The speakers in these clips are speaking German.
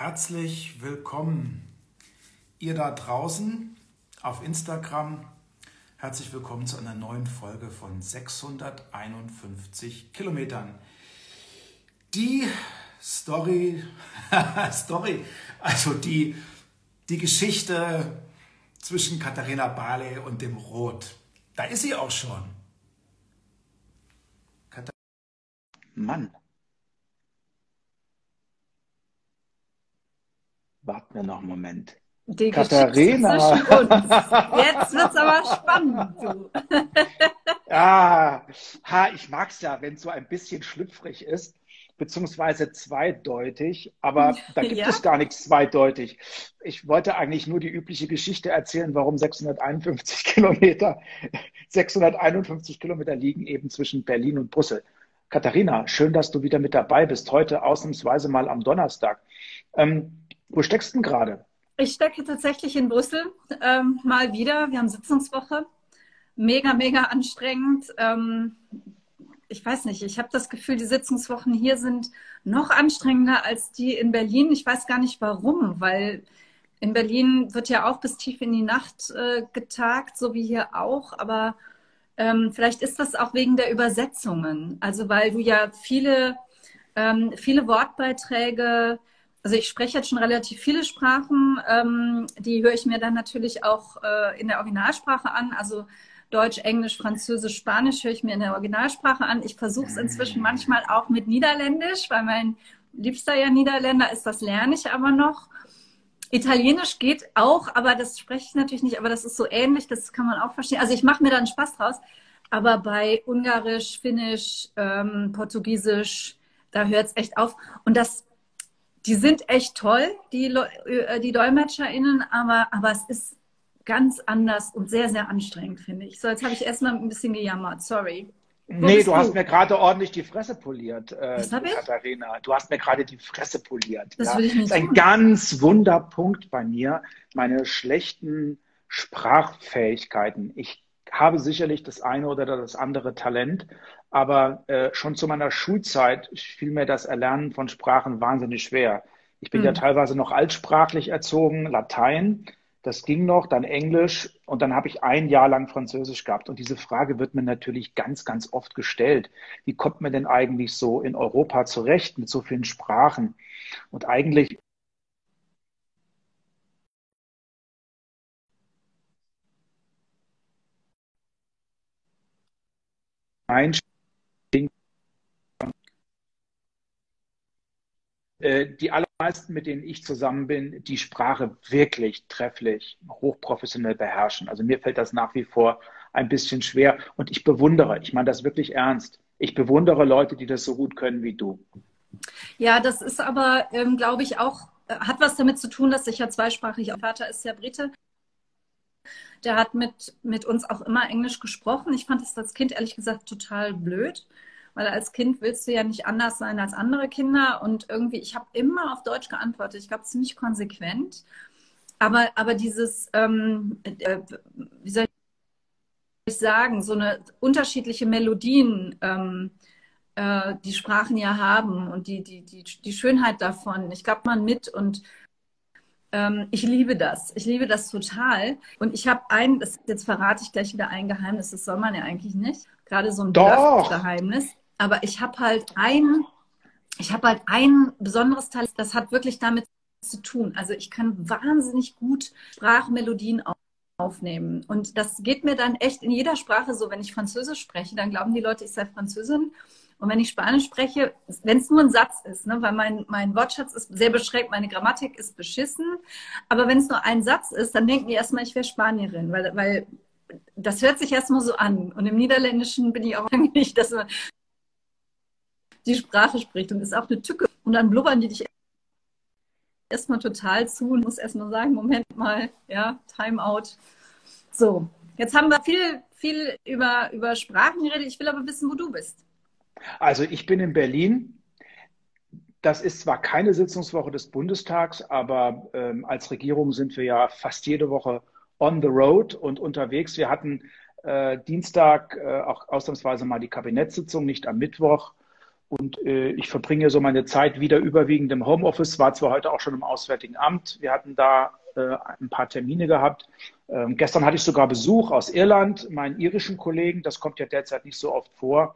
Herzlich willkommen, ihr da draußen auf Instagram. Herzlich willkommen zu einer neuen Folge von 651 Kilometern. Die Story, Story, also die, die Geschichte zwischen Katharina Barley und dem Rot. Da ist sie auch schon. Mann. Warten wir noch einen Moment. Die Katharina. Jetzt wird es aber spannend. Du. ah, ha, ich mag es ja, wenn es so ein bisschen schlüpfrig ist, beziehungsweise zweideutig, aber da gibt ja? es gar nichts zweideutig. Ich wollte eigentlich nur die übliche Geschichte erzählen, warum 651 Kilometer, 651 Kilometer liegen eben zwischen Berlin und Brüssel. Katharina, schön, dass du wieder mit dabei bist. Heute ausnahmsweise mal am Donnerstag. Ähm, wo steckst du gerade? Ich stecke tatsächlich in Brüssel ähm, mal wieder. Wir haben Sitzungswoche. Mega, mega anstrengend. Ähm, ich weiß nicht, ich habe das Gefühl, die Sitzungswochen hier sind noch anstrengender als die in Berlin. Ich weiß gar nicht warum, weil in Berlin wird ja auch bis tief in die Nacht äh, getagt, so wie hier auch. Aber ähm, vielleicht ist das auch wegen der Übersetzungen. Also weil du ja viele, ähm, viele Wortbeiträge also ich spreche jetzt schon relativ viele Sprachen. Ähm, die höre ich mir dann natürlich auch äh, in der Originalsprache an. Also Deutsch, Englisch, Französisch, Spanisch höre ich mir in der Originalsprache an. Ich versuche es inzwischen manchmal auch mit Niederländisch, weil mein liebster ja Niederländer ist. Das lerne ich aber noch. Italienisch geht auch, aber das spreche ich natürlich nicht. Aber das ist so ähnlich, das kann man auch verstehen. Also ich mache mir da einen Spaß draus. Aber bei Ungarisch, Finnisch, ähm, Portugiesisch, da hört es echt auf. Und das die sind echt toll, die, äh, die DolmetscherInnen, aber, aber es ist ganz anders und sehr, sehr anstrengend, finde ich. So, jetzt habe ich erstmal ein bisschen gejammert, sorry. Wo nee, du, du, hast mir gerade ordentlich die Fresse poliert, äh, Katharina. Du hast mir gerade die Fresse poliert. Das, ja. will ich nicht das ist ein ganz Wunderpunkt bei mir, meine schlechten Sprachfähigkeiten. Ich habe sicherlich das eine oder das andere Talent, aber äh, schon zu meiner Schulzeit fiel mir das Erlernen von Sprachen wahnsinnig schwer. Ich bin mhm. ja teilweise noch altsprachlich erzogen, Latein, das ging noch, dann Englisch und dann habe ich ein Jahr lang Französisch gehabt. Und diese Frage wird mir natürlich ganz, ganz oft gestellt. Wie kommt man denn eigentlich so in Europa zurecht mit so vielen Sprachen? Und eigentlich die allermeisten, mit denen ich zusammen bin, die Sprache wirklich trefflich, hochprofessionell beherrschen. Also mir fällt das nach wie vor ein bisschen schwer und ich bewundere, ich meine das wirklich ernst, ich bewundere Leute, die das so gut können wie du. Ja, das ist aber, ähm, glaube ich, auch, äh, hat was damit zu tun, dass ich ja zweisprachig, mein Vater ist ja Brite der hat mit, mit uns auch immer Englisch gesprochen. Ich fand es als Kind ehrlich gesagt total blöd, weil als Kind willst du ja nicht anders sein als andere Kinder. Und irgendwie, ich habe immer auf Deutsch geantwortet. Ich glaube, ziemlich konsequent. Aber, aber dieses, ähm, äh, wie soll ich sagen, so eine unterschiedliche Melodien, ähm, äh, die Sprachen ja haben und die, die, die, die Schönheit davon. Ich glaube, man mit und ähm, ich liebe das. Ich liebe das total. Und ich habe ein, das, jetzt verrate ich gleich wieder ein Geheimnis, das soll man ja eigentlich nicht. Gerade so ein Geheimnis. Aber ich habe halt ein, ich habe halt ein besonderes Talent, das hat wirklich damit zu tun. Also ich kann wahnsinnig gut Sprachmelodien aufnehmen. Und das geht mir dann echt in jeder Sprache so. Wenn ich Französisch spreche, dann glauben die Leute, ich sei Französin. Und wenn ich Spanisch spreche, wenn es nur ein Satz ist, ne, weil mein, mein Wortschatz ist sehr beschränkt, meine Grammatik ist beschissen, aber wenn es nur ein Satz ist, dann denken die erstmal, ich wäre Spanierin, weil, weil das hört sich erstmal so an. Und im Niederländischen bin ich auch eigentlich, dass man die Sprache spricht und ist auch eine Tücke. Und dann blubbern die dich erstmal total zu und muss erstmal sagen, Moment mal, ja, Timeout. So, jetzt haben wir viel, viel über, über Sprachen geredet. Ich will aber wissen, wo du bist. Also ich bin in Berlin. Das ist zwar keine Sitzungswoche des Bundestags, aber ähm, als Regierung sind wir ja fast jede Woche on the road und unterwegs. Wir hatten äh, Dienstag äh, auch ausnahmsweise mal die Kabinettssitzung, nicht am Mittwoch. und äh, ich verbringe so meine Zeit wieder überwiegend im Homeoffice, war zwar heute auch schon im Auswärtigen Amt. Wir hatten da äh, ein paar Termine gehabt. Ähm, gestern hatte ich sogar Besuch aus Irland, meinen irischen Kollegen. Das kommt ja derzeit nicht so oft vor.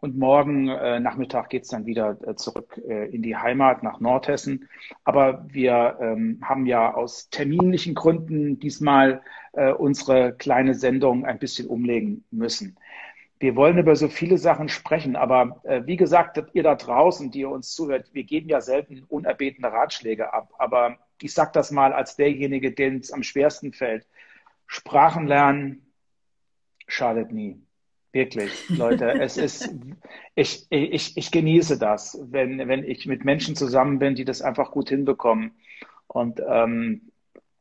Und morgen äh, Nachmittag geht es dann wieder äh, zurück äh, in die Heimat nach Nordhessen. Aber wir ähm, haben ja aus terminlichen Gründen diesmal äh, unsere kleine Sendung ein bisschen umlegen müssen. Wir wollen über so viele Sachen sprechen, aber äh, wie gesagt, ihr da draußen, die ihr uns zuhört, wir geben ja selten unerbetene Ratschläge ab. Aber ich sage das mal als derjenige, dem es am schwersten fällt. Sprachen lernen schadet nie. Wirklich, Leute. es ist, ich, ich, ich genieße das, wenn, wenn ich mit Menschen zusammen bin, die das einfach gut hinbekommen. Und ähm,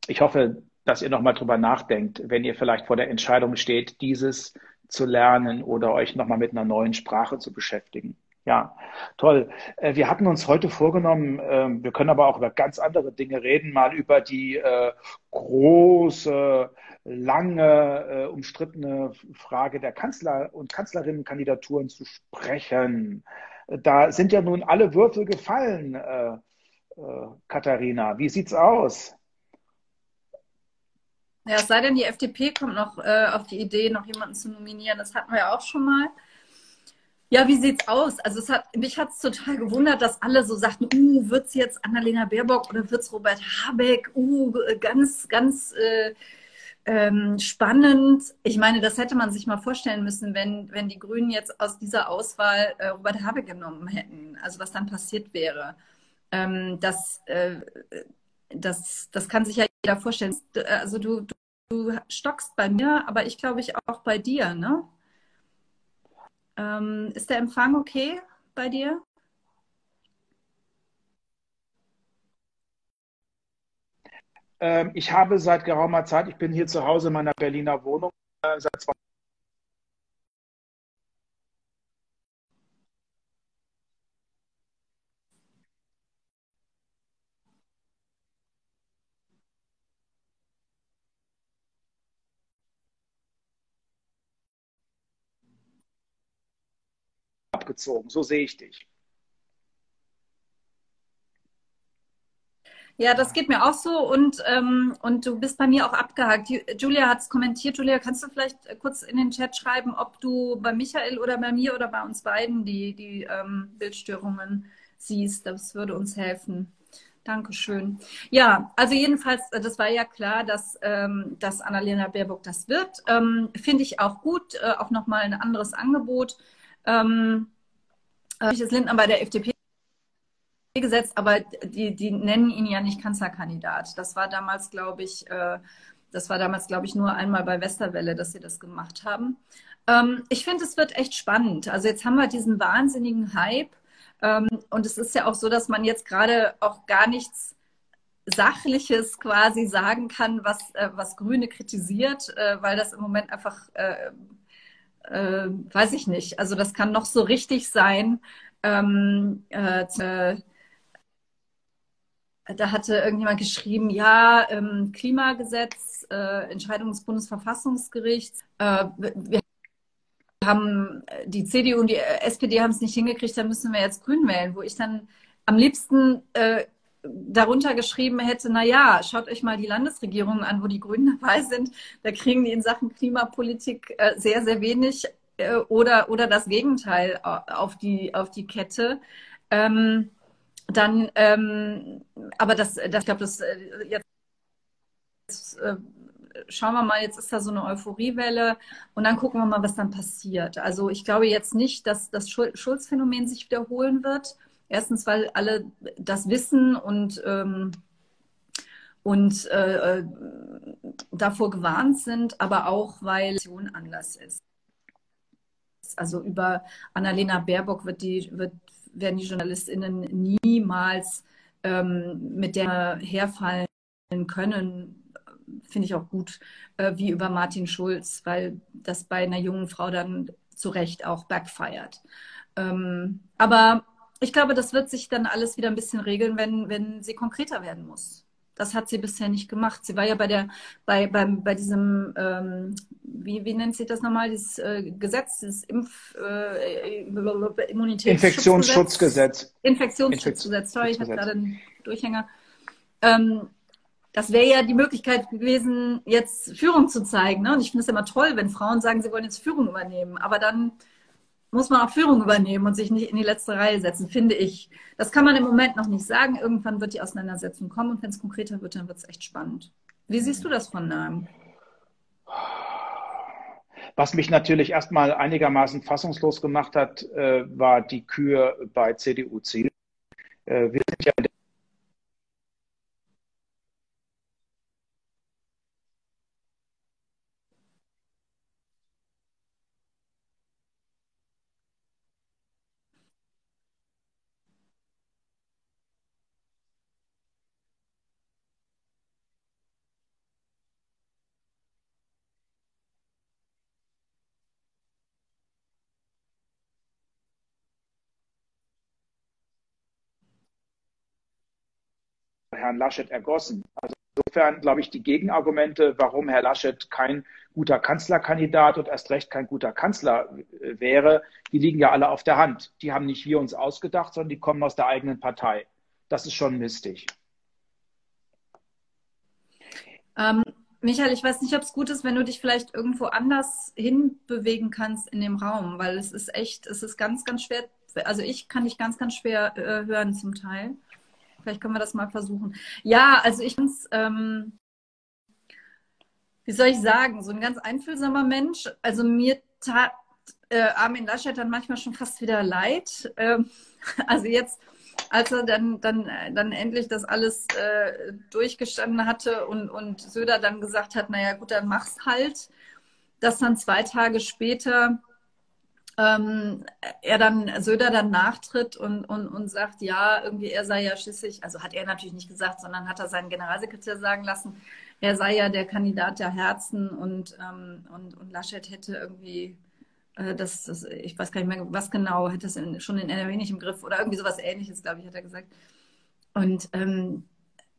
ich hoffe, dass ihr nochmal drüber nachdenkt, wenn ihr vielleicht vor der Entscheidung steht, dieses zu lernen oder euch nochmal mit einer neuen Sprache zu beschäftigen. Ja, toll. Äh, wir hatten uns heute vorgenommen, ähm, wir können aber auch über ganz andere Dinge reden, mal über die äh, große, lange, äh, umstrittene Frage der Kanzler- und Kanzlerinnenkandidaturen zu sprechen. Da sind ja nun alle Würfel gefallen, Katharina. Wie sieht's aus? Ja, es sei denn, die FDP kommt noch auf die Idee, noch jemanden zu nominieren. Das hatten wir ja auch schon mal. Ja, wie sieht's aus? Also es hat, mich hat es total gewundert, dass alle so sagten, uh, wird's jetzt Annalena Baerbock oder wird's Robert Habeck? Uh, ganz, ganz äh, ähm, spannend. Ich meine, das hätte man sich mal vorstellen müssen, wenn, wenn die Grünen jetzt aus dieser Auswahl äh, Robert Habeck genommen hätten. Also was dann passiert wäre. Ähm, das, äh, das, das kann sich ja jeder vorstellen. Also du, du, du stockst bei mir, aber ich glaube ich auch bei dir, ne? Ähm, ist der Empfang okay bei dir? Ähm, ich habe seit geraumer Zeit, ich bin hier zu Hause in meiner Berliner Wohnung, äh, seit zwei abgezogen. So sehe ich dich. Ja, das geht mir auch so und, ähm, und du bist bei mir auch abgehakt. Julia hat es kommentiert. Julia, kannst du vielleicht kurz in den Chat schreiben, ob du bei Michael oder bei mir oder bei uns beiden die, die ähm, Bildstörungen siehst? Das würde uns helfen. Dankeschön. Ja, also jedenfalls, äh, das war ja klar, dass, ähm, dass Annalena Baerbock das wird. Ähm, Finde ich auch gut, äh, auch nochmal ein anderes Angebot. Ähm, das Lindner bei der FDP gesetzt, aber die, die nennen ihn ja nicht Kanzlerkandidat. Das war damals, glaube ich, äh, das war damals, glaube ich, nur einmal bei Westerwelle, dass sie das gemacht haben. Ähm, ich finde, es wird echt spannend. Also jetzt haben wir diesen wahnsinnigen Hype. Ähm, und es ist ja auch so, dass man jetzt gerade auch gar nichts Sachliches quasi sagen kann, was, äh, was Grüne kritisiert, äh, weil das im Moment einfach, äh, äh weiß ich nicht, also das kann noch so richtig sein. Ähm, äh, da hatte irgendjemand geschrieben, ja, ähm, Klimagesetz, äh, Entscheidung des Bundesverfassungsgerichts. Äh, wir haben die CDU und die SPD haben es nicht hingekriegt, dann müssen wir jetzt Grün wählen, wo ich dann am liebsten äh, darunter geschrieben hätte, na ja, schaut euch mal die Landesregierungen an, wo die Grünen dabei sind. Da kriegen die in Sachen Klimapolitik äh, sehr, sehr wenig äh, oder, oder das Gegenteil auf die, auf die Kette. Ähm, dann, ähm, aber das, das ich glaube, das äh, jetzt, jetzt äh, schauen wir mal, jetzt ist da so eine Euphoriewelle und dann gucken wir mal, was dann passiert. Also ich glaube jetzt nicht, dass das Schulzphänomen sich wiederholen wird. Erstens, weil alle das wissen und ähm, und äh, davor gewarnt sind, aber auch weil es anders ist. Also über Annalena Baerbock wird die, wird werden die JournalistInnen niemals ähm, mit der herfallen können, finde ich auch gut, äh, wie über Martin Schulz, weil das bei einer jungen Frau dann zu Recht auch backfeiert. Ähm, aber ich glaube, das wird sich dann alles wieder ein bisschen regeln, wenn, wenn sie konkreter werden muss. Das hat sie bisher nicht gemacht. Sie war ja bei der, bei, beim, bei diesem, ähm, wie, wie nennt sich das nochmal, dieses äh, Gesetz, dieses Impf, äh, Immunitäts Infektionsschutzgesetz. Infektionsschutzgesetz, sorry, ich hatte gerade einen Durchhänger. Ähm, das wäre ja die Möglichkeit gewesen, jetzt Führung zu zeigen. Ne? Und ich finde es immer toll, wenn Frauen sagen, sie wollen jetzt Führung übernehmen. Aber dann muss man auch Führung übernehmen und sich nicht in die letzte Reihe setzen, finde ich. Das kann man im Moment noch nicht sagen. Irgendwann wird die Auseinandersetzung kommen und wenn es konkreter wird, dann wird es echt spannend. Wie siehst du das von nahem? Was mich natürlich erstmal einigermaßen fassungslos gemacht hat, äh, war die Kür bei CDU-Ziel. Äh, wir sind ja in Herrn Laschet ergossen. Also insofern glaube ich, die Gegenargumente, warum Herr Laschet kein guter Kanzlerkandidat und erst recht kein guter Kanzler äh, wäre, die liegen ja alle auf der Hand. Die haben nicht wir uns ausgedacht, sondern die kommen aus der eigenen Partei. Das ist schon mistig. Ähm, Michael, ich weiß nicht, ob es gut ist, wenn du dich vielleicht irgendwo anders hinbewegen kannst in dem Raum, weil es ist echt, es ist ganz, ganz schwer. Also ich kann dich ganz, ganz schwer äh, hören zum Teil. Vielleicht können wir das mal versuchen. Ja, also ich finde ähm, wie soll ich sagen, so ein ganz einfühlsamer Mensch. Also mir tat äh, Armin Laschet dann manchmal schon fast wieder leid. Ähm, also jetzt, als er dann, dann, dann endlich das alles äh, durchgestanden hatte und, und Söder dann gesagt hat, naja gut, dann mach's halt, dass dann zwei Tage später ähm, er dann, Söder dann nachtritt und, und, und sagt, ja, irgendwie er sei ja schließlich, also hat er natürlich nicht gesagt, sondern hat er seinen Generalsekretär sagen lassen, er sei ja der Kandidat der Herzen und, ähm, und, und Laschet hätte irgendwie äh, das, das, ich weiß gar nicht mehr, was genau, hätte es schon in NRW nicht im Griff oder irgendwie sowas ähnliches, glaube ich, hat er gesagt. Und ähm,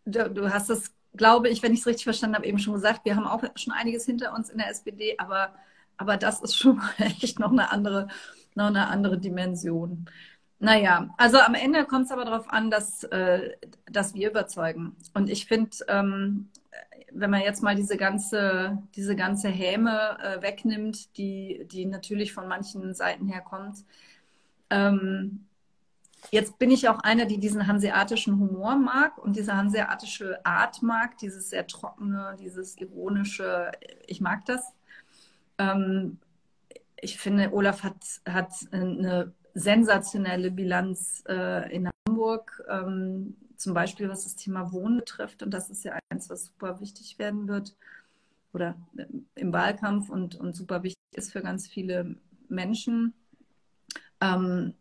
du, du hast das, glaube ich, wenn ich es richtig verstanden habe, eben schon gesagt, wir haben auch schon einiges hinter uns in der SPD, aber aber das ist schon echt noch eine andere, noch eine andere Dimension. Naja, also am Ende kommt es aber darauf an, dass, äh, dass wir überzeugen. Und ich finde, ähm, wenn man jetzt mal diese ganze, diese ganze Häme äh, wegnimmt, die, die natürlich von manchen Seiten herkommt, ähm, jetzt bin ich auch eine, die diesen hanseatischen Humor mag und diese hanseatische Art mag, dieses sehr trockene, dieses ironische, ich mag das. Ähm, ich finde, Olaf hat, hat eine sensationelle Bilanz äh, in Hamburg, ähm, zum Beispiel was das Thema Wohnen betrifft. Und das ist ja eins, was super wichtig werden wird oder äh, im Wahlkampf und, und super wichtig ist für ganz viele Menschen. Ähm,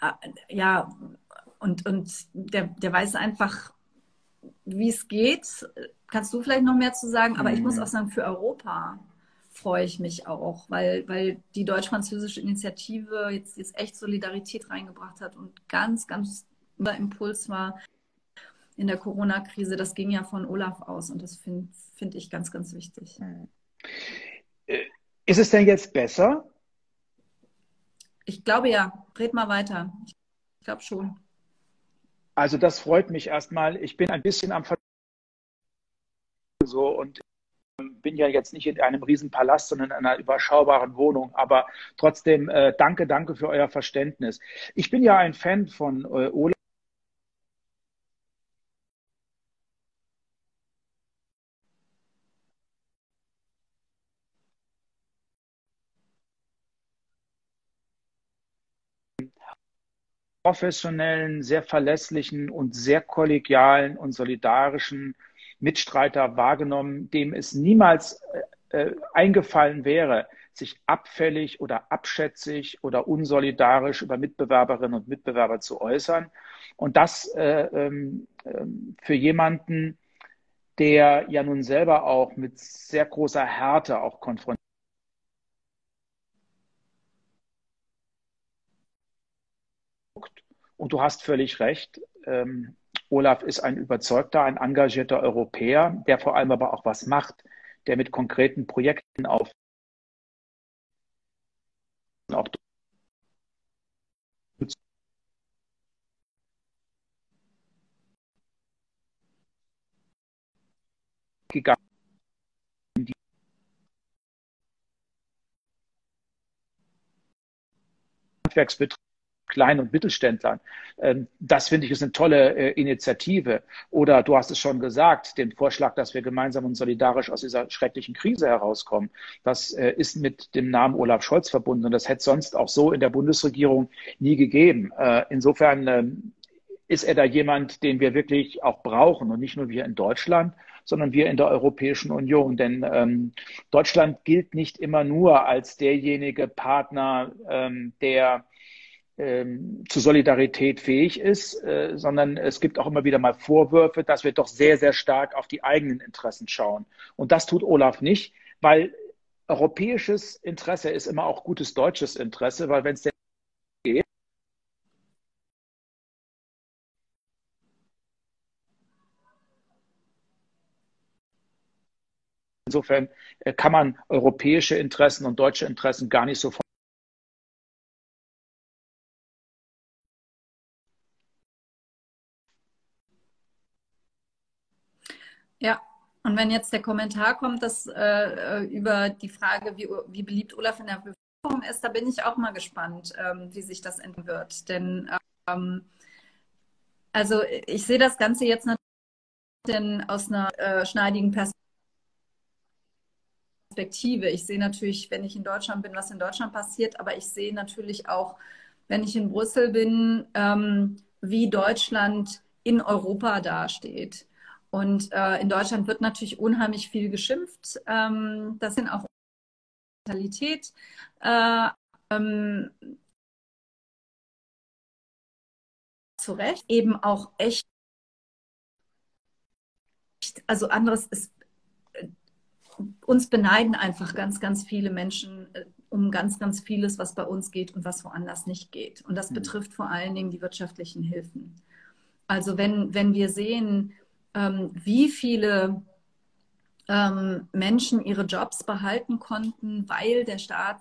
äh, ja, und, und der, der weiß einfach, wie es geht. Kannst du vielleicht noch mehr zu sagen? Aber ich muss mhm. auch sagen, für Europa freue ich mich auch, weil, weil die deutsch-französische Initiative jetzt, jetzt echt Solidarität reingebracht hat und ganz, ganz über Impuls war in der Corona-Krise. Das ging ja von Olaf aus und das finde find ich ganz, ganz wichtig. Äh, ist es denn jetzt besser? Ich glaube ja. Red mal weiter. Ich glaube schon. Also das freut mich erstmal. Ich bin ein bisschen am Ver so und bin ja jetzt nicht in einem Riesenpalast, sondern in einer überschaubaren Wohnung. Aber trotzdem, äh, danke, danke für euer Verständnis. Ich bin ja ein Fan von äh, Olaf. professionellen, sehr verlässlichen und sehr kollegialen und solidarischen Mitstreiter wahrgenommen, dem es niemals äh, äh, eingefallen wäre, sich abfällig oder abschätzig oder unsolidarisch über Mitbewerberinnen und Mitbewerber zu äußern. Und das äh, ähm, ähm, für jemanden, der ja nun selber auch mit sehr großer Härte auch konfrontiert Und du hast völlig recht. Ähm, Olaf ist ein überzeugter, ein engagierter Europäer, der vor allem aber auch was macht, der mit konkreten Projekten auf auch gegangen. Handwerksbetrieb Klein- und Mittelständlern. Ähm, das finde ich ist eine tolle äh, Initiative. Oder du hast es schon gesagt, den Vorschlag, dass wir gemeinsam und solidarisch aus dieser schrecklichen Krise herauskommen. Das äh, ist mit dem Namen Olaf Scholz verbunden und das hätte sonst auch so in der Bundesregierung nie gegeben. Äh, insofern ähm, ist er da jemand, den wir wirklich auch brauchen und nicht nur wir in Deutschland, sondern wir in der Europäischen Union. Denn ähm, Deutschland gilt nicht immer nur als derjenige Partner, ähm, der ähm, zu Solidarität fähig ist, äh, sondern es gibt auch immer wieder mal Vorwürfe, dass wir doch sehr, sehr stark auf die eigenen Interessen schauen. Und das tut Olaf nicht, weil europäisches Interesse ist immer auch gutes deutsches Interesse, weil wenn es geht, Insofern äh, kann man europäische Interessen und deutsche Interessen gar nicht so Ja, und wenn jetzt der Kommentar kommt, dass äh, über die Frage, wie, wie beliebt Olaf in der Bevölkerung ist, da bin ich auch mal gespannt, ähm, wie sich das enden wird. Denn ähm, also ich sehe das Ganze jetzt natürlich aus einer äh, schneidigen Perspektive. Ich sehe natürlich, wenn ich in Deutschland bin, was in Deutschland passiert, aber ich sehe natürlich auch, wenn ich in Brüssel bin, ähm, wie Deutschland in Europa dasteht. Und äh, in Deutschland wird natürlich unheimlich viel geschimpft. Ähm, das sind auch Mentalität. Äh, ähm, zu Recht eben auch echt, also anderes ist, äh, uns beneiden einfach ganz, ganz viele Menschen äh, um ganz, ganz vieles, was bei uns geht und was woanders nicht geht. Und das mhm. betrifft vor allen Dingen die wirtschaftlichen Hilfen. Also wenn, wenn wir sehen, wie viele ähm, Menschen ihre Jobs behalten konnten, weil der Staat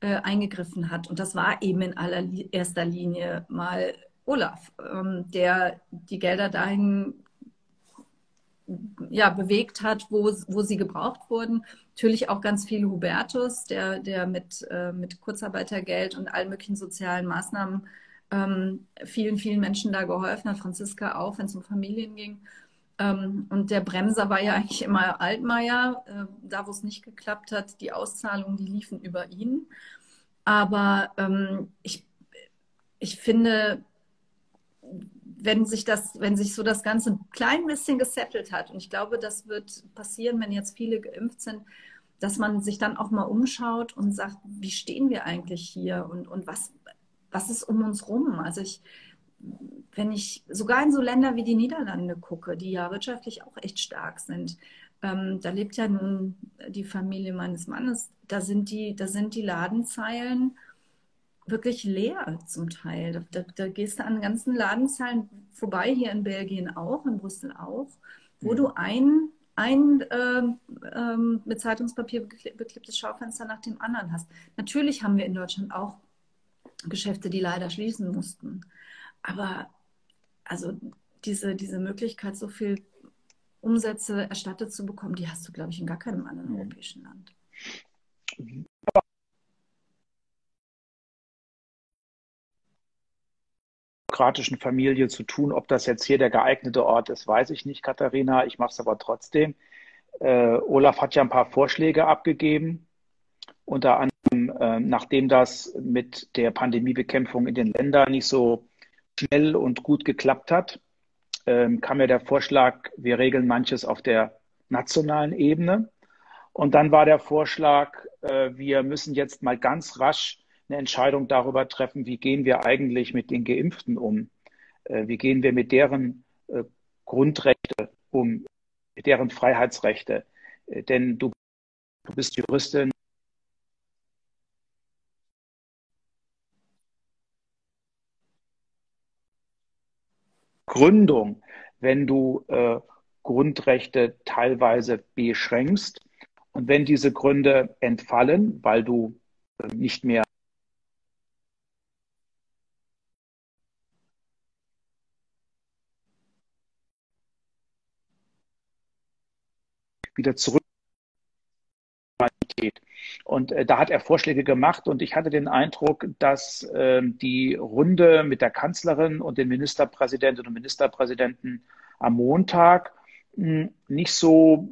äh, eingegriffen hat. Und das war eben in allererster Linie mal Olaf, ähm, der die Gelder dahin ja, bewegt hat, wo, wo sie gebraucht wurden. Natürlich auch ganz viel Hubertus, der, der mit, äh, mit Kurzarbeitergeld und allen möglichen sozialen Maßnahmen ähm, vielen, vielen Menschen da geholfen hat. Franziska auch, wenn es um Familien ging. Ähm, und der Bremser war ja eigentlich immer Altmaier. Äh, da, wo es nicht geklappt hat, die Auszahlungen, die liefen über ihn. Aber ähm, ich, ich finde, wenn sich das, wenn sich so das Ganze ein klein bisschen gesettelt hat, und ich glaube, das wird passieren, wenn jetzt viele geimpft sind, dass man sich dann auch mal umschaut und sagt, wie stehen wir eigentlich hier und, und was, was ist um uns rum? Also ich, wenn ich sogar in so Länder wie die Niederlande gucke, die ja wirtschaftlich auch echt stark sind, ähm, da lebt ja nun die Familie meines Mannes, da sind die, da sind die Ladenzeilen wirklich leer zum Teil. Da, da, da gehst du an ganzen Ladenzeilen vorbei, hier in Belgien auch, in Brüssel auch, wo mhm. du ein, ein äh, äh, mit Zeitungspapier beklebtes Schaufenster nach dem anderen hast. Natürlich haben wir in Deutschland auch Geschäfte, die leider schließen mussten. Aber also diese, diese Möglichkeit, so viel Umsätze erstattet zu bekommen, die hast du, glaube ich, in gar keinem anderen mhm. europäischen Land. demokratischen Familie zu tun. Ob das jetzt hier der geeignete Ort ist, weiß ich nicht, Katharina. Ich mache es aber trotzdem. Äh, Olaf hat ja ein paar Vorschläge abgegeben. Unter anderem, äh, nachdem das mit der Pandemiebekämpfung in den Ländern nicht so schnell und gut geklappt hat, ähm, kam ja der Vorschlag, wir regeln manches auf der nationalen Ebene. Und dann war der Vorschlag, äh, wir müssen jetzt mal ganz rasch eine Entscheidung darüber treffen, wie gehen wir eigentlich mit den Geimpften um? Äh, wie gehen wir mit deren äh, Grundrechte um, mit deren Freiheitsrechte? Äh, denn du, du bist Juristin, Gründung wenn du äh, Grundrechte teilweise beschränkst. Und wenn diese Gründe entfallen, weil du äh, nicht mehr wieder zurück und äh, da hat er Vorschläge gemacht und ich hatte den Eindruck, dass äh, die Runde mit der Kanzlerin und den Ministerpräsidentinnen und Ministerpräsidenten am Montag mh, hm, nicht so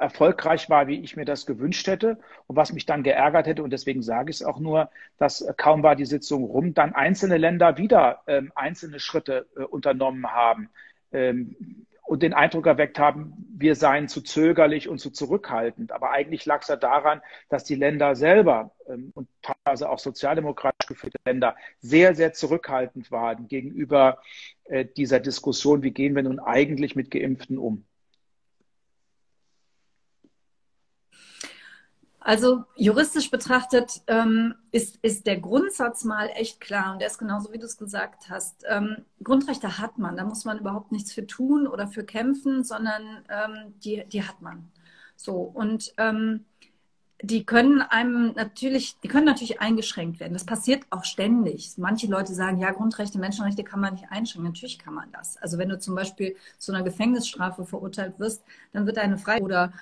erfolgreich war, wie ich mir das gewünscht hätte und was mich dann geärgert hätte. Und deswegen sage ich es auch nur, dass kaum war die Sitzung rum, dann einzelne Länder wieder ähm, einzelne Schritte äh, unternommen haben. Ähm, und den Eindruck erweckt haben, wir seien zu zögerlich und zu zurückhaltend. Aber eigentlich lag es ja daran, dass die Länder selber ähm, und teilweise auch sozialdemokratisch geführte Länder sehr, sehr zurückhaltend waren gegenüber äh, dieser Diskussion, wie gehen wir nun eigentlich mit Geimpften um. Also juristisch betrachtet ähm, ist, ist der Grundsatz mal echt klar und der ist genauso, wie du es gesagt hast. Ähm, Grundrechte hat man, da muss man überhaupt nichts für tun oder für kämpfen, sondern ähm, die, die hat man. So und ähm, die können einem natürlich, die können natürlich eingeschränkt werden. Das passiert auch ständig. Manche Leute sagen, ja, Grundrechte, Menschenrechte kann man nicht einschränken. Natürlich kann man das. Also wenn du zum Beispiel zu einer Gefängnisstrafe verurteilt wirst, dann wird deine Freiheit oder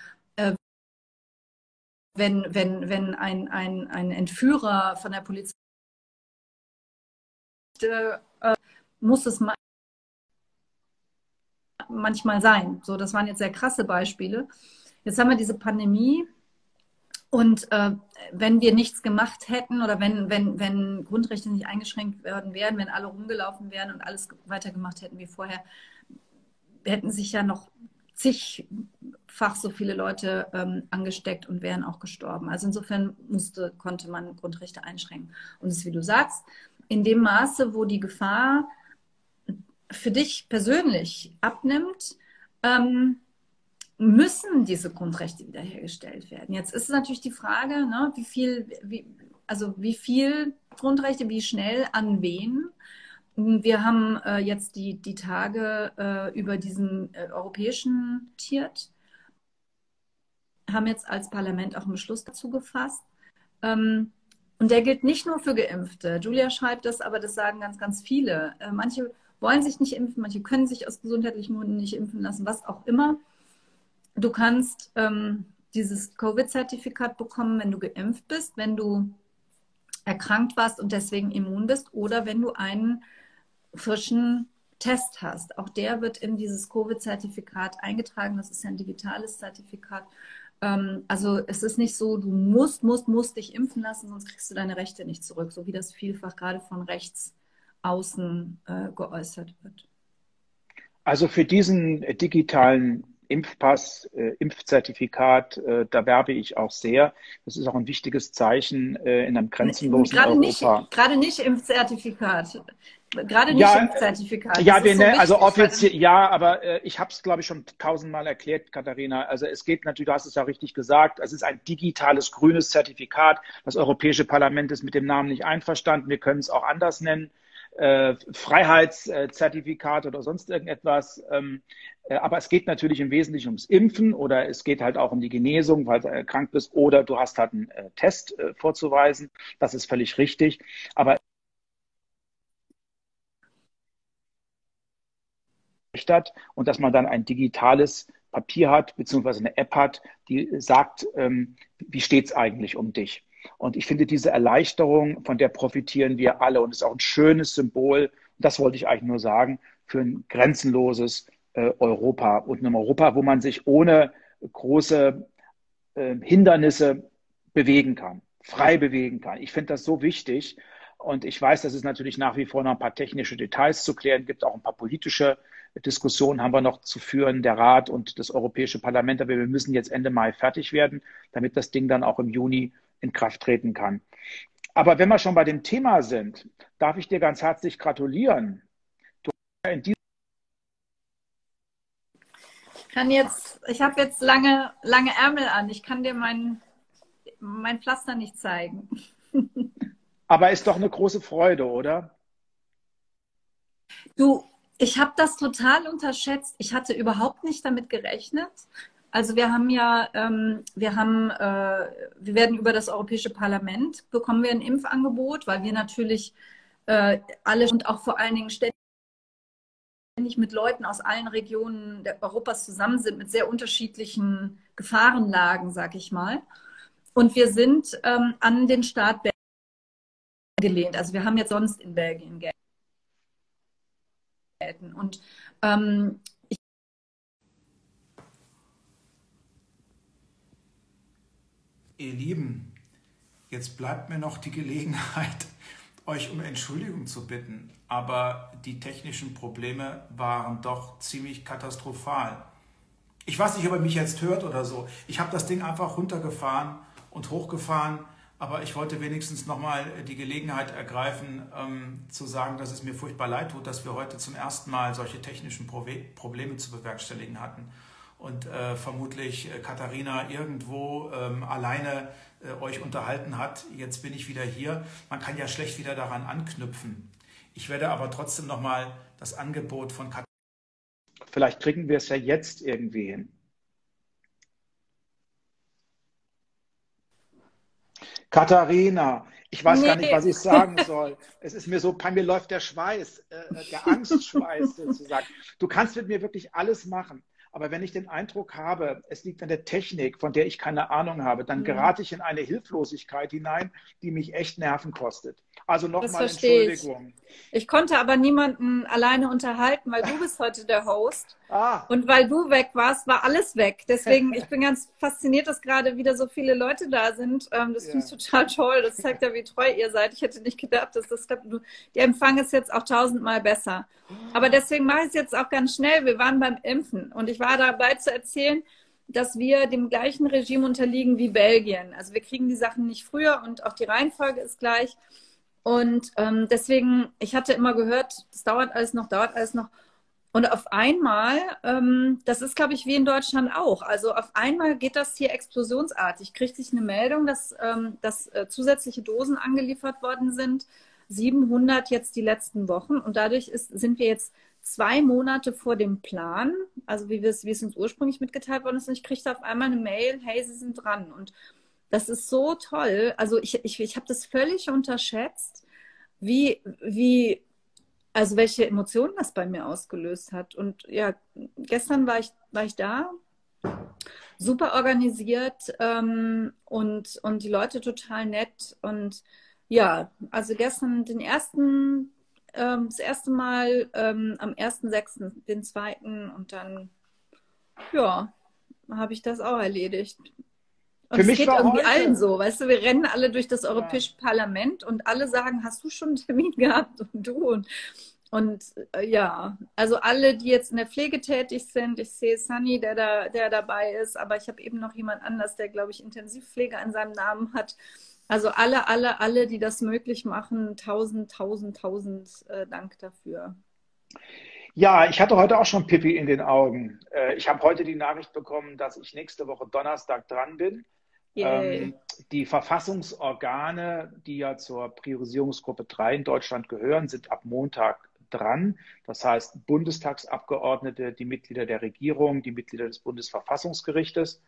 wenn, wenn, wenn ein, ein, ein Entführer von der Polizei äh, muss es ma manchmal sein. So, das waren jetzt sehr krasse Beispiele. Jetzt haben wir diese Pandemie und äh, wenn wir nichts gemacht hätten oder wenn, wenn, wenn Grundrechte nicht eingeschränkt werden wären, wenn alle rumgelaufen wären und alles weitergemacht hätten wie vorher, hätten sich ja noch zigfach so viele Leute ähm, angesteckt und wären auch gestorben. Also insofern musste, konnte man Grundrechte einschränken. Und es ist, wie du sagst, in dem Maße, wo die Gefahr für dich persönlich abnimmt, ähm, müssen diese Grundrechte wiederhergestellt werden. Jetzt ist natürlich die Frage, ne, wie viel, wie, also wie viel Grundrechte, wie schnell, an wen. Wir haben äh, jetzt die, die Tage äh, über diesen äh, europäischen Tiert, haben jetzt als Parlament auch einen Beschluss dazu gefasst. Ähm, und der gilt nicht nur für Geimpfte. Julia schreibt das, aber das sagen ganz, ganz viele. Äh, manche wollen sich nicht impfen, manche können sich aus gesundheitlichen Gründen nicht impfen lassen, was auch immer. Du kannst ähm, dieses Covid-Zertifikat bekommen, wenn du geimpft bist, wenn du erkrankt warst und deswegen immun bist oder wenn du einen frischen Test hast. Auch der wird in dieses Covid-Zertifikat eingetragen. Das ist ja ein digitales Zertifikat. Ähm, also es ist nicht so, du musst, musst, musst dich impfen lassen, sonst kriegst du deine Rechte nicht zurück, so wie das vielfach gerade von rechts außen äh, geäußert wird. Also für diesen digitalen Impfpass, äh, Impfzertifikat, äh, da werbe ich auch sehr. Das ist auch ein wichtiges Zeichen äh, in einem grenzenlosen gerade Europa. Nicht, gerade nicht Impfzertifikat. Gerade nicht ja, Impfzertifikat. Ja, wir, so ne, also offiziell, ja, aber äh, ich habe es, glaube ich, schon tausendmal erklärt, Katharina. Also es geht natürlich, du hast es ja richtig gesagt, es ist ein digitales grünes Zertifikat. Das Europäische Parlament ist mit dem Namen nicht einverstanden. Wir können es auch anders nennen. Äh, Freiheitszertifikat oder sonst irgendetwas. Ähm, äh, aber es geht natürlich im Wesentlichen ums Impfen oder es geht halt auch um die Genesung, weil du erkrankt bist oder du hast halt einen äh, Test äh, vorzuweisen. Das ist völlig richtig. Aber hat und dass man dann ein digitales Papier hat, beziehungsweise eine App hat, die sagt, ähm, wie steht es eigentlich um dich. Und ich finde diese Erleichterung, von der profitieren wir alle und ist auch ein schönes Symbol, das wollte ich eigentlich nur sagen, für ein grenzenloses äh, Europa und einem Europa, wo man sich ohne große äh, Hindernisse bewegen kann, frei bewegen kann. Ich finde das so wichtig. Und ich weiß, dass es natürlich nach wie vor noch ein paar technische Details zu klären gibt, auch ein paar politische Diskussionen haben wir noch zu führen, der Rat und das Europäische Parlament. Aber wir müssen jetzt Ende Mai fertig werden, damit das Ding dann auch im Juni in Kraft treten kann. Aber wenn wir schon bei dem Thema sind, darf ich dir ganz herzlich gratulieren. Du in ich kann jetzt, ich habe jetzt lange, lange Ärmel an. Ich kann dir mein, mein Pflaster nicht zeigen. Aber ist doch eine große Freude, oder? Du, Ich habe das total unterschätzt. Ich hatte überhaupt nicht damit gerechnet. Also wir haben ja, ähm, wir haben, äh, wir werden über das Europäische Parlament bekommen wir ein Impfangebot, weil wir natürlich äh, alle und auch vor allen Dingen ständig mit Leuten aus allen Regionen Europas zusammen sind, mit sehr unterschiedlichen Gefahrenlagen, sag ich mal. Und wir sind ähm, an den Staat gelehnt. Also wir haben jetzt sonst in Belgien gelten. Und ähm, ich Ihr Lieben, jetzt bleibt mir noch die Gelegenheit, euch um Entschuldigung zu bitten, aber die technischen Probleme waren doch ziemlich katastrophal. Ich weiß nicht, ob ihr mich jetzt hört oder so. Ich habe das Ding einfach runtergefahren und hochgefahren aber ich wollte wenigstens nochmal die Gelegenheit ergreifen, ähm, zu sagen, dass es mir furchtbar leid tut, dass wir heute zum ersten Mal solche technischen Probleme zu bewerkstelligen hatten. Und äh, vermutlich äh, Katharina irgendwo ähm, alleine äh, euch unterhalten hat. Jetzt bin ich wieder hier. Man kann ja schlecht wieder daran anknüpfen. Ich werde aber trotzdem nochmal das Angebot von Katharina. Vielleicht kriegen wir es ja jetzt irgendwie hin. Katharina, ich weiß nee. gar nicht, was ich sagen soll. Es ist mir so, bei mir läuft der Schweiß, äh, äh der Angstschweiß sozusagen. Du kannst mit mir wirklich alles machen. Aber wenn ich den Eindruck habe, es liegt an der Technik, von der ich keine Ahnung habe, dann mhm. gerate ich in eine Hilflosigkeit hinein, die mich echt Nerven kostet. Also nochmal Entschuldigung. Ich. ich. konnte aber niemanden alleine unterhalten, weil du bist heute der Host. Ah. Und weil du weg warst, war alles weg. Deswegen, ich bin ganz fasziniert, dass gerade wieder so viele Leute da sind. Ähm, das ja. finde ich total toll. Das zeigt ja, wie treu ihr seid. Ich hätte nicht gedacht, dass das klappt. Der Empfang ist jetzt auch tausendmal besser. Aber deswegen mache ich es jetzt auch ganz schnell. Wir waren beim Impfen und ich war dabei zu erzählen, dass wir dem gleichen Regime unterliegen wie Belgien. Also wir kriegen die Sachen nicht früher und auch die Reihenfolge ist gleich. Und ähm, deswegen, ich hatte immer gehört, das dauert alles noch, dauert alles noch. Und auf einmal, ähm, das ist, glaube ich, wie in Deutschland auch. Also auf einmal geht das hier explosionsartig. Kriegt sich eine Meldung, dass, ähm, dass äh, zusätzliche Dosen angeliefert worden sind. 700 jetzt die letzten Wochen. Und dadurch ist, sind wir jetzt zwei Monate vor dem Plan, also wie, wie es uns ursprünglich mitgeteilt worden ist. Und ich kriegte auf einmal eine Mail, hey, Sie sind dran. Und das ist so toll. Also ich, ich, ich habe das völlig unterschätzt, wie, wie, also welche Emotionen das bei mir ausgelöst hat. Und ja, gestern war ich, war ich da, super organisiert ähm, und, und die Leute total nett. Und ja, also gestern den ersten, ähm, das erste Mal ähm, am 1.6., den zweiten und dann, ja, habe ich das auch erledigt. Und Für es geht irgendwie heute. allen so, weißt du, wir rennen alle durch das Europäische ja. Parlament und alle sagen, hast du schon einen Termin gehabt? Und du und, und äh, ja, also alle, die jetzt in der Pflege tätig sind, ich sehe Sunny, der da, der dabei ist, aber ich habe eben noch jemand anders, der, glaube ich, Intensivpflege an seinem Namen hat. Also alle, alle, alle, die das möglich machen, tausend, tausend, tausend äh, Dank dafür. Ja, ich hatte heute auch schon Pippi in den Augen. Äh, ich habe heute die Nachricht bekommen, dass ich nächste Woche Donnerstag dran bin. Ähm, die Verfassungsorgane, die ja zur Priorisierungsgruppe 3 in Deutschland gehören, sind ab Montag dran. Das heißt, Bundestagsabgeordnete, die Mitglieder der Regierung, die Mitglieder des Bundesverfassungsgerichtes.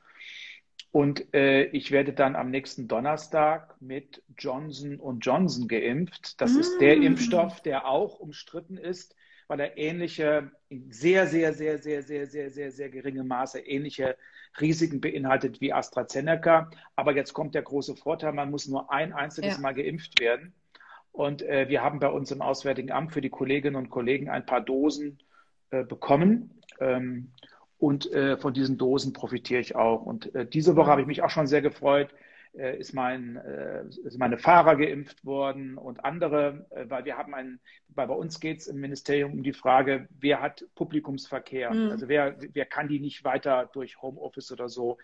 Und äh, ich werde dann am nächsten Donnerstag mit Johnson Johnson geimpft. Das mm. ist der mm. Impfstoff, der auch umstritten ist, weil er ähnliche, sehr, sehr, sehr, sehr, sehr, sehr, sehr, sehr geringe Maße ähnliche Risiken beinhaltet wie AstraZeneca. Aber jetzt kommt der große Vorteil, man muss nur ein einziges ja. Mal geimpft werden. Und äh, wir haben bei uns im Auswärtigen Amt für die Kolleginnen und Kollegen ein paar Dosen äh, bekommen. Ähm, und äh, von diesen Dosen profitiere ich auch. Und äh, diese Woche habe ich mich auch schon sehr gefreut, ist, mein, äh, ist meine Fahrer geimpft worden und andere, äh, weil wir haben einen, weil bei uns geht es im Ministerium um die Frage, wer hat Publikumsverkehr? Mhm. Also wer, wer kann die nicht weiter durch Homeoffice oder so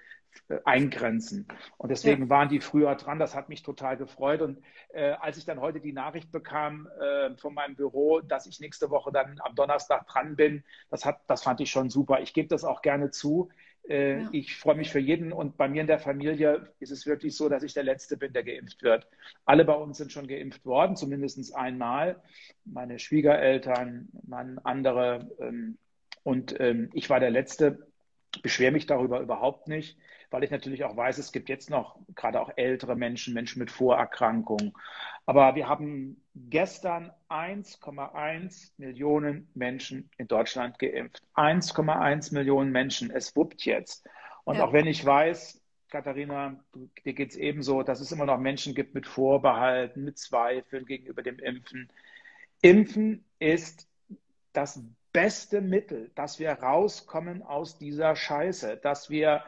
äh, eingrenzen. Und deswegen ja. waren die früher dran. Das hat mich total gefreut. Und äh, als ich dann heute die Nachricht bekam äh, von meinem Büro, dass ich nächste Woche dann am Donnerstag dran bin, das, hat, das fand ich schon super. Ich gebe das auch gerne zu Äh, ja. Ich freue mich für jeden und bei mir in der Familie ist es wirklich so, dass ich der Letzte bin, der geimpft wird. Alle bei uns sind schon geimpft worden, zumindest einmal. Meine Schwiegereltern, mein andere ähm, und ähm, ich war der Letzte. Beschwere mich darüber überhaupt nicht weil ich natürlich auch weiß, es gibt jetzt noch gerade auch ältere Menschen, Menschen mit Vorerkrankungen. Aber wir haben gestern 1,1 Millionen Menschen in Deutschland geimpft. 1,1 Millionen Menschen. Es wuppt jetzt. Und ja. auch wenn ich weiß, Katharina, dir geht es ebenso, dass es immer noch Menschen gibt mit Vorbehalten, mit Zweifeln gegenüber dem Impfen. Impfen ist das beste Mittel, dass wir rauskommen aus dieser Scheiße, dass wir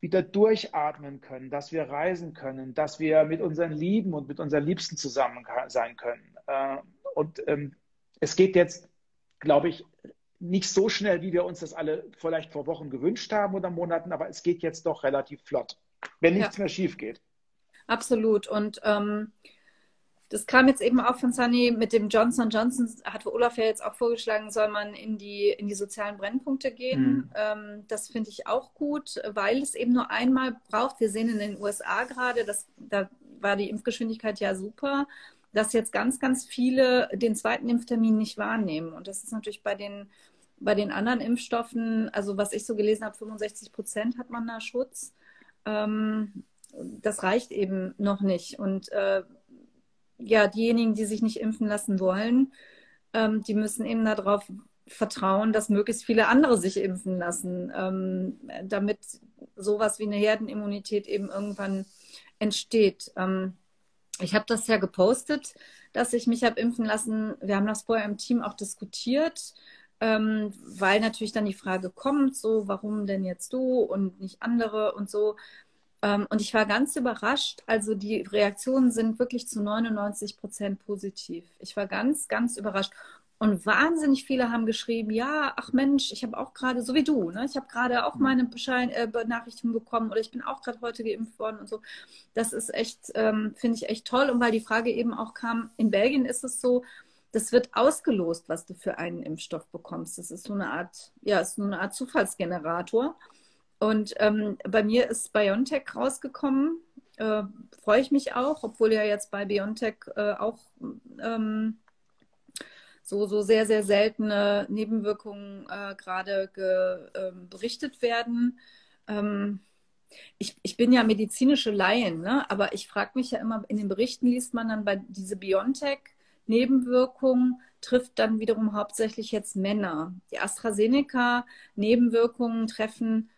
wieder durchatmen können, dass wir reisen können, dass wir mit unseren Lieben und mit unseren Liebsten zusammen sein können. Äh, und ähm, es geht jetzt, glaube ich, nicht so schnell, wie wir uns das alle vielleicht vor Wochen gewünscht haben oder Monaten, aber es geht jetzt doch relativ flott, wenn nichts ja. mehr schief geht. Absolut. Und ähm, das kam jetzt eben auch von Sunny mit dem Johnson Johnson, hat Olaf ja jetzt auch vorgeschlagen, soll man in die, in die sozialen Brennpunkte gehen. Mhm. Ähm, das finde ich auch gut, weil es eben nur einmal braucht. Wir sehen in den USA gerade, dass, da war die Impfgeschwindigkeit ja super, dass jetzt ganz, ganz viele den zweiten Impftermin nicht wahrnehmen. Und das ist natürlich bei den, bei den anderen Impfstoffen, also was ich so gelesen habe, 65 Prozent hat man da Schutz. Ähm, das reicht eben noch nicht. Und äh, ja, diejenigen, die sich nicht impfen lassen wollen, ähm, die müssen eben darauf vertrauen, dass möglichst viele andere sich impfen lassen, ähm, damit sowas wie eine Herdenimmunität eben irgendwann entsteht. Ähm, ich habe das ja gepostet, dass ich mich habe impfen lassen. Wir haben das vorher im Team auch diskutiert, ähm, weil natürlich dann die Frage kommt, so, warum denn jetzt du und nicht andere und so. Ähm, und ich war ganz überrascht. Also die Reaktionen sind wirklich zu 99 Prozent positiv. Ich war ganz, ganz überrascht. Und wahnsinnig viele haben geschrieben, ja, ach Mensch, ich habe auch gerade, so wie du, ne, ich habe gerade auch mhm. meine Beschein äh, Benachrichtigung bekommen oder ich bin auch gerade heute geimpft worden und so. Das ist echt, ähm, finde ich echt toll. Und weil die Frage eben auch kam, in Belgien ist es so, das wird ausgelost, was du für einen Impfstoff bekommst. Das ist so eine Art, ja, ist so eine Art Zufallsgenerator. Und ähm, bei mir ist BioNTech rausgekommen. Äh, Freue ich mich auch, obwohl ja jetzt bei BioNTech äh, auch ähm, so, so sehr, sehr seltene Nebenwirkungen äh, gerade ähm, berichtet werden. Ähm, ich, ich bin ja medizinische Laien, ne? aber ich frage mich ja immer, in den Berichten liest man dann bei diese BioNTech-Nebenwirkungen trifft dann wiederum hauptsächlich jetzt Männer. Die AstraZeneca-Nebenwirkungen treffen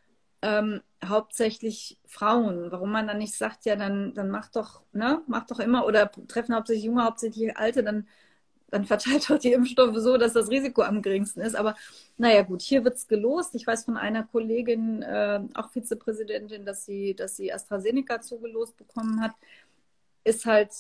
ähm, hauptsächlich Frauen. Warum man dann nicht sagt, ja, dann, dann mach doch, ne, mach doch immer oder treffen hauptsächlich Junge, hauptsächlich Alte, dann, dann verteilt doch die Impfstoffe so, dass das Risiko am geringsten ist. Aber naja, gut, hier wird es gelost. Ich weiß von einer Kollegin, äh, auch Vizepräsidentin, dass sie, dass sie AstraZeneca zugelost bekommen hat. Ist halt,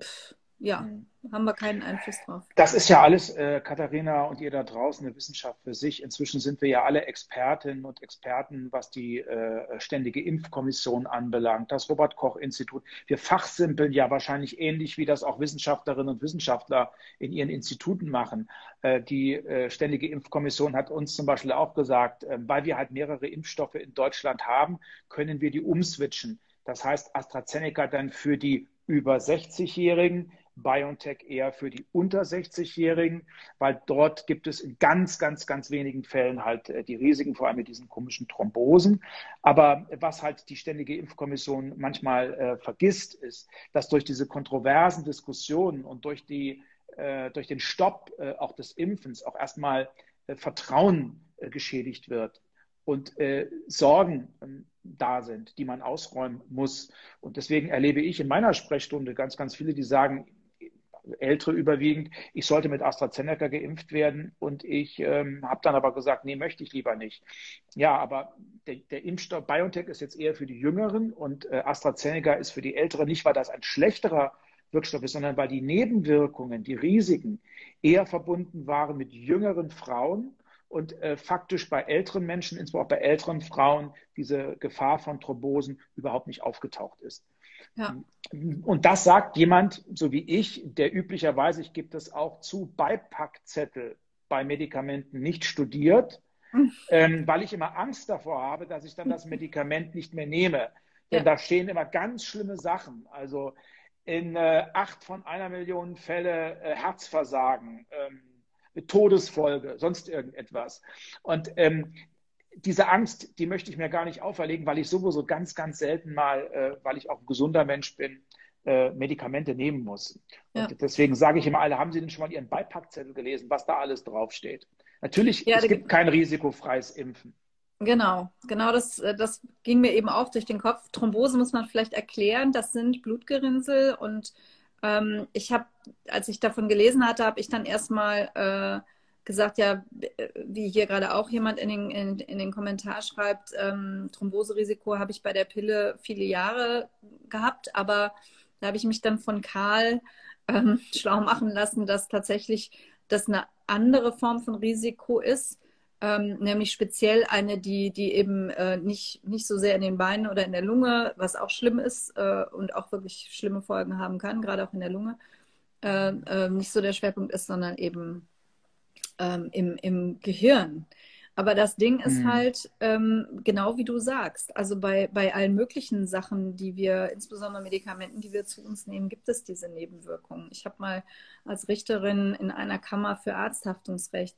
pff, ja, haben wir keinen Einfluss drauf. Das ist ja alles, äh, Katharina und ihr da draußen, eine Wissenschaft für sich. Inzwischen sind wir ja alle Expertinnen und Experten, was die äh, ständige Impfkommission anbelangt, das Robert-Koch-Institut. Wir fachsimpeln ja wahrscheinlich ähnlich, wie das auch Wissenschaftlerinnen und Wissenschaftler in ihren Instituten machen. Äh, die äh, ständige Impfkommission hat uns zum Beispiel auch gesagt, äh, weil wir halt mehrere Impfstoffe in Deutschland haben, können wir die umswitchen. Das heißt, AstraZeneca dann für die über 60-Jährigen, BioNTech eher für die unter 60-Jährigen, weil dort gibt es in ganz, ganz, ganz wenigen Fällen halt äh, die Risiken, vor allem mit diesen komischen Thrombosen. Aber was halt die Ständige Impfkommission manchmal äh, vergisst, ist, dass durch diese kontroversen Diskussionen und durch, die, äh, durch den Stopp äh, auch des Impfens auch erstmal äh, Vertrauen äh, geschädigt wird und Sorgen ähm, da sind, die man ausräumen muss. Und deswegen erlebe ich in meiner Sprechstunde ganz, ganz viele, die sagen, Ältere überwiegend, ich sollte mit AstraZeneca geimpft werden und ich ähm, habe dann aber gesagt, nee, möchte ich lieber nicht. Ja, aber der, der Impfstoff BioNTech ist jetzt eher für die Jüngeren und äh, AstraZeneca ist für die Älteren, nicht weil das ein schlechterer Wirkstoff ist, sondern weil die Nebenwirkungen, die Risiken eher verbunden waren mit jüngeren Frauen und äh, faktisch bei älteren Menschen, insbesondere bei älteren Frauen, diese Gefahr von Thrombosen überhaupt nicht aufgetaucht ist. Ja. Und das sagt jemand, so wie ich, der üblicherweise, ich gebe das auch zu, Beipackzettel bei Medikamenten nicht studiert, ähm, weil ich immer Angst davor habe, dass ich dann das Medikament nicht mehr nehme. Denn ja. da stehen immer ganz schlimme Sachen. Also in äh, acht von einer Million Fälle äh, Herzversagen, ähm, Todesfolge, sonst irgendetwas. Und ähm, diese Angst, die möchte ich mir gar nicht auferlegen, weil ich sowieso ganz, ganz selten mal, äh, weil ich auch ein gesunder Mensch bin, äh, Medikamente nehmen muss. Ja. Und deswegen sage ich immer alle, haben Sie denn schon mal Ihren Beipackzettel gelesen, was da alles draufsteht? Natürlich, ja, es gibt kein risikofreies Impfen. Genau, genau das, äh, das ging mir eben auch durch den Kopf. Thrombose muss man vielleicht erklären, das sind Blutgerinnsel und ähm, ich habe, als ich davon gelesen hatte, habe ich dann erstmal äh, gesagt, ja, wie hier gerade auch jemand in den, in, in den Kommentar schreibt, ähm, Thromboserisiko habe ich bei der Pille viele Jahre gehabt, aber da habe ich mich dann von Karl ähm, schlau machen lassen, dass tatsächlich das eine andere Form von Risiko ist, ähm, nämlich speziell eine, die, die eben äh, nicht, nicht so sehr in den Beinen oder in der Lunge, was auch schlimm ist äh, und auch wirklich schlimme Folgen haben kann, gerade auch in der Lunge, äh, äh nicht so der Schwerpunkt ist, sondern eben ähm, im, im Gehirn. Aber das Ding ist mhm. halt, ähm, genau wie du sagst, also bei, bei allen möglichen Sachen, die wir, insbesondere Medikamenten, die wir zu uns nehmen, gibt es diese Nebenwirkungen. Ich habe mal als Richterin in einer Kammer für Arzthaftungsrecht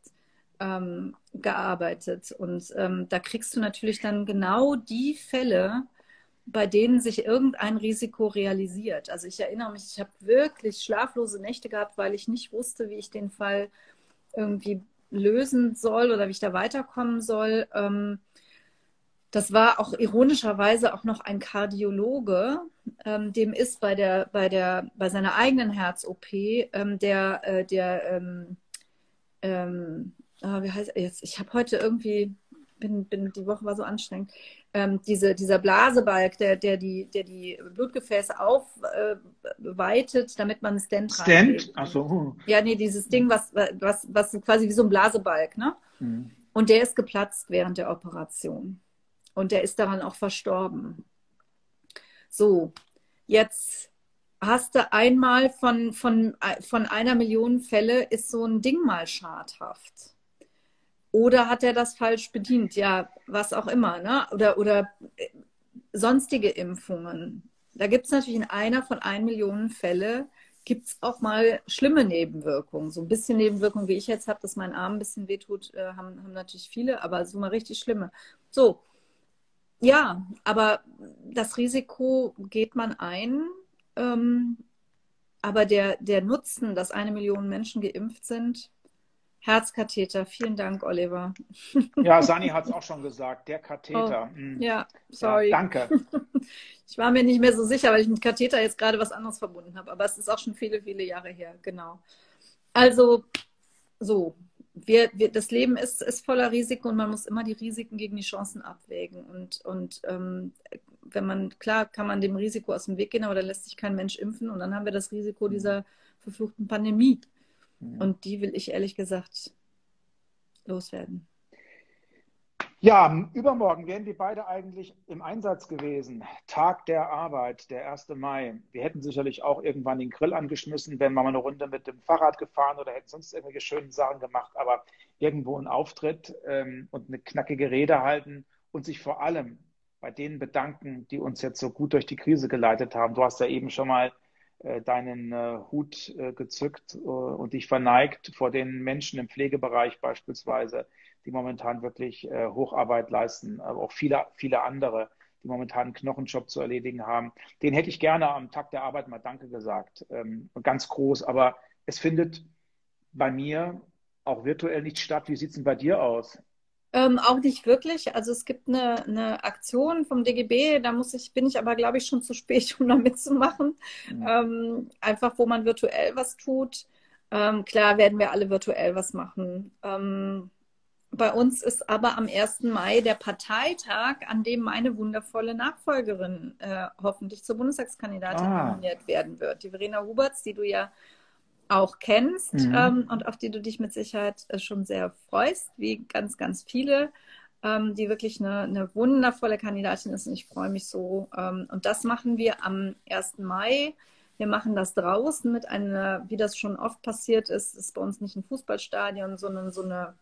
ähm, gearbeitet und ähm, da kriegst du natürlich dann genau die Fälle, bei denen sich irgendein Risiko realisiert. Also ich erinnere mich, ich habe wirklich schlaflose Nächte gehabt, weil ich nicht wusste, wie ich den Fall irgendwie lösen soll oder wie ich da weiterkommen soll. Ähm, das war auch ironischerweise auch noch ein Kardiologe, ähm, dem ist bei der, bei der, bei seiner eigenen Herz-OP ähm, der, äh, der, ah, wie heißt er jetzt? Ich habe heute irgendwie, bin, bin, die Woche war so anstrengend ähm, diese, dieser Blasebalg, der, der, die, der die Blutgefäße aufweitet, äh, damit man einen Stent Stent? Achso. Ja, nee, dieses Ding, was, was, was quasi wie so ein Blasebalg, ne? Mhm. Und der ist geplatzt während der Operation. Und der ist daran auch verstorben. So, jetzt hast du einmal von, von, von einer Million Fälle ist so ein Ding mal schadhaft. Oder hat er das falsch bedient? Ja, was auch immer. Ne? Oder, oder äh, sonstige Impfungen. Da gibt es natürlich in einer von ein Millionen Fälle gibt es auch mal schlimme Nebenwirkungen. So ein bisschen Nebenwirkungen, wie ich jetzt habe, dass mein Arm ein bisschen wehtut, äh, haben, haben natürlich viele, aber so mal richtig schlimme. So, ja, aber das Risiko geht man ein. Ähm, aber der, der Nutzen, dass eine Million Menschen geimpft sind, Herzkatheter. Vielen Dank, Oliver. Ja, Sani hat es auch schon gesagt, der Katheter. Oh, mhm. Ja, sorry. Ja, danke. Ich war mir nicht mehr so sicher, weil ich mit Katheter jetzt gerade was anderes verbunden habe. Aber es ist auch schon viele, viele Jahre her. Genau. Also, so. Wir, wir, das Leben ist, ist voller Risiken und man muss immer die Risiken gegen die Chancen abwägen. Und, und ähm, wenn man, klar, kann man dem Risiko aus dem Weg gehen, aber dann lässt sich kein Mensch impfen und dann haben wir das Risiko dieser verfluchten Pandemie. Mhm. Und die will ich ehrlich gesagt loswerden. Ja, übermorgen wären wir beide eigentlich im Einsatz gewesen. Tag der Arbeit, der 1. Mai. Wir hätten sicherlich auch irgendwann den Grill angeschmissen, wären mal eine Runde mit dem Fahrrad gefahren oder hätten sonst irgendwelche schönen Sachen gemacht. Aber irgendwo einen Auftritt ähm, und eine knackige Rede halten und sich vor allem bei denen bedanken, die uns jetzt so gut durch die Krise geleitet haben. Du hast ja eben schon mal deinen äh, Hut äh, gezückt und dich verneigt vor den Menschen im Pflegebereich beispielsweise, die momentan wirklich Hocharbeit leisten, aber auch viele, viele andere, die momentan einen Knochenjob zu erledigen haben. Den hätte ich gerne am Tag der Arbeit mal Danke gesagt. Ähm, ganz groß, aber es findet bei mir auch virtuell nicht statt. Wie sieht es denn bei dir aus? Ähm, auch nicht wirklich. Also es gibt eine, eine Aktion vom DGB, da muss ich, bin ich aber, glaube ich, schon zu spät, um da mitzumachen. Mhm. Ähm, einfach, wo man virtuell was tut. Ähm, klar werden wir alle virtuell was machen. Ähm, bei uns ist aber am 1. Mai der Parteitag, an dem meine wundervolle Nachfolgerin äh, hoffentlich zur Bundestagskandidatin ah. nominiert werden wird. Die Verena Huberts, die du ja auch kennst mhm. ähm, und auf die du dich mit Sicherheit äh, schon sehr freust, wie ganz, ganz viele, ähm, die wirklich eine, eine, wundervolle Kandidatin ist und ich freue mich so. Ähm, und das machen wir am 1. Mai. Wir machen das draußen mit einer, wie das schon oft passiert ist, ist bei uns nicht ein Fußballstadion, sondern so eine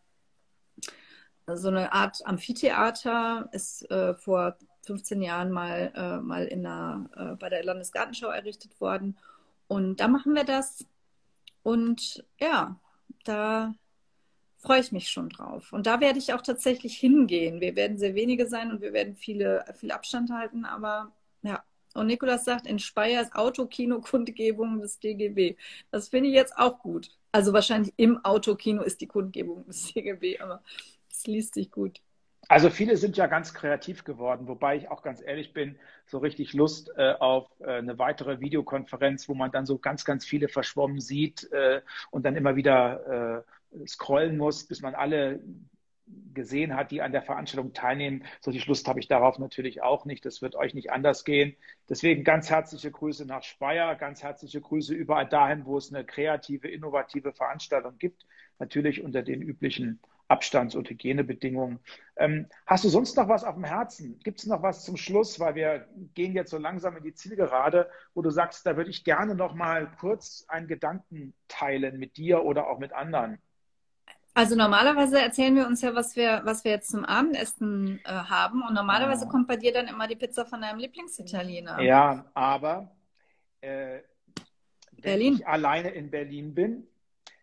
so eine Art Amphitheater, ist äh, vor 15 Jahren mal, äh, mal in einer, äh, bei der Landesgartenschau errichtet worden. Und da machen wir das. Und ja, da freue ich mich schon drauf. Und da werde ich auch tatsächlich hingehen. Wir werden sehr wenige sein und wir werden viele, viel Abstand halten, aber ja. Und Nikolas sagt, in Speyer ist Autokino-Kundgebung des DGB. Das finde ich jetzt auch gut. Also wahrscheinlich im Autokino ist die Kundgebung des DGB, aber es liest sich gut. Also viele sind ja ganz kreativ geworden, wobei ich auch ganz ehrlich bin, so richtig Lust äh, auf äh, eine weitere Videokonferenz, wo man dann so ganz, ganz viele verschwommen sieht äh, und dann immer wieder äh, scrollen muss, bis man alle gesehen hat, die an der Veranstaltung teilnehmen. So die Lust habe ich darauf natürlich auch nicht. Das wird euch nicht anders gehen. Deswegen ganz herzliche Grüße nach Speyer, ganz herzliche Grüße überall dahin, wo es eine kreative, innovative Veranstaltung gibt. Natürlich unter den üblichen Abstands- und Hygienebedingungen. Ähm, hast du sonst noch was auf dem Herzen? Gibt es noch was zum Schluss, weil wir gehen jetzt so langsam in die Zielgerade, wo du sagst, da würde ich gerne noch mal kurz einen Gedanken teilen mit dir oder auch mit anderen? Also normalerweise erzählen wir uns ja, was wir, was wir jetzt zum Abendessen äh, haben. Und normalerweise ja. kommt bei dir dann immer die Pizza von deinem Lieblingsitaliener. Ja, aber äh, wenn ich alleine in Berlin bin,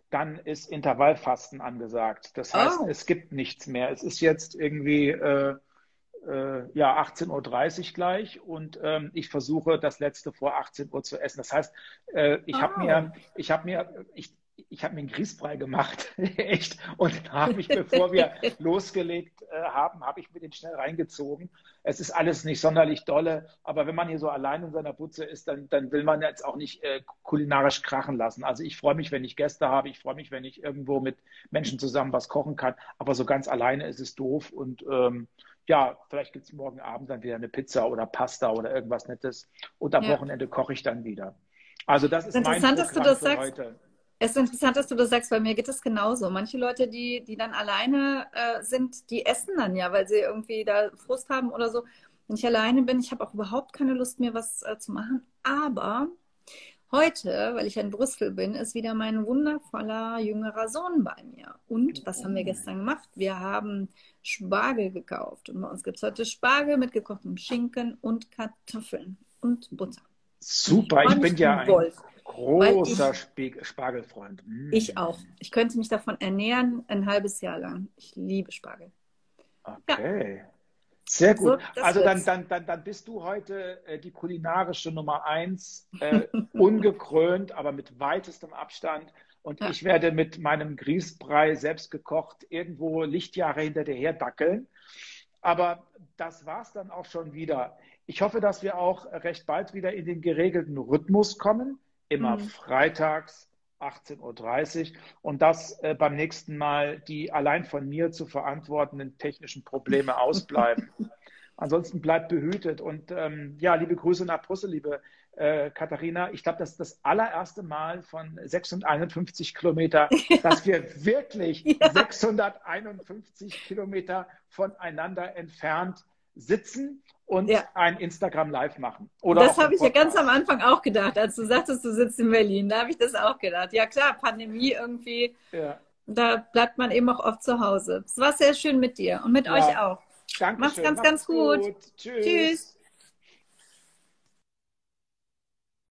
dann ist Intervallfasten angesagt. Das heißt, oh. es gibt nichts mehr. Es ist jetzt irgendwie äh, äh, ja 18.30 Uhr gleich und ähm, ich versuche das letzte vor 18 Uhr zu essen. Das heißt, äh, ich oh. habe mir, ich habe mir, ich, ich habe mir einen Grießbrei gemacht, echt. Und habe ich, bevor wir losgelegt äh, haben, habe ich mir den schnell reingezogen. Es ist alles nicht sonderlich dolle, aber wenn man hier so allein in seiner Butze ist, dann, dann will man jetzt auch nicht äh, kulinarisch krachen lassen. Also ich freue mich, wenn ich Gäste habe. Ich freue mich, wenn ich irgendwo mit Menschen zusammen was kochen kann. Aber so ganz alleine ist es doof. Und ähm, ja, vielleicht gibt es morgen Abend dann wieder eine Pizza oder Pasta oder irgendwas Nettes. Und am ja. Wochenende koche ich dann wieder. Also das ist Interessant, mein Programm dass du das sagst. Heute. Es ist interessant, dass du das sagst, weil mir geht es genauso. Manche Leute, die, die dann alleine äh, sind, die essen dann ja, weil sie irgendwie da Frust haben oder so. Wenn ich alleine bin, ich habe auch überhaupt keine Lust mehr, was äh, zu machen. Aber heute, weil ich in Brüssel bin, ist wieder mein wundervoller jüngerer Sohn bei mir. Und was haben wir gestern gemacht? Wir haben Spargel gekauft. Und bei uns gibt es heute Spargel mit gekochtem Schinken und Kartoffeln und Butter. Super, ich, ich bin ja ein. Großer ich, Spargelfreund. Mm. Ich auch. Ich könnte mich davon ernähren ein halbes Jahr lang. Ich liebe Spargel. Okay. Ja. Sehr gut. So, also dann, dann, dann, dann bist du heute äh, die kulinarische Nummer eins, äh, ungekrönt, aber mit weitestem Abstand. Und ja. ich werde mit meinem Grießbrei selbst gekocht irgendwo Lichtjahre hinter dir her dackeln. Aber das war es dann auch schon wieder. Ich hoffe, dass wir auch recht bald wieder in den geregelten Rhythmus kommen immer mhm. freitags 18.30 Uhr und dass äh, beim nächsten Mal die allein von mir zu verantwortenden technischen Probleme ausbleiben. Ansonsten bleibt behütet. Und ähm, ja, liebe Grüße nach Brüssel, liebe äh, Katharina. Ich glaube, das ist das allererste Mal von 651 Kilometer, dass wir wirklich ja. 651 Kilometer voneinander entfernt sitzen und ja. ein Instagram Live machen. Oder das habe ich ja ganz am Anfang auch gedacht, als du sagtest, du sitzt in Berlin. Da habe ich das auch gedacht. Ja klar, Pandemie irgendwie. Ja. Da bleibt man eben auch oft zu Hause. Es war sehr schön mit dir und mit ja. euch auch. Danke. Mach's ganz, Macht's ganz gut. gut. Tschüss. Tschüss.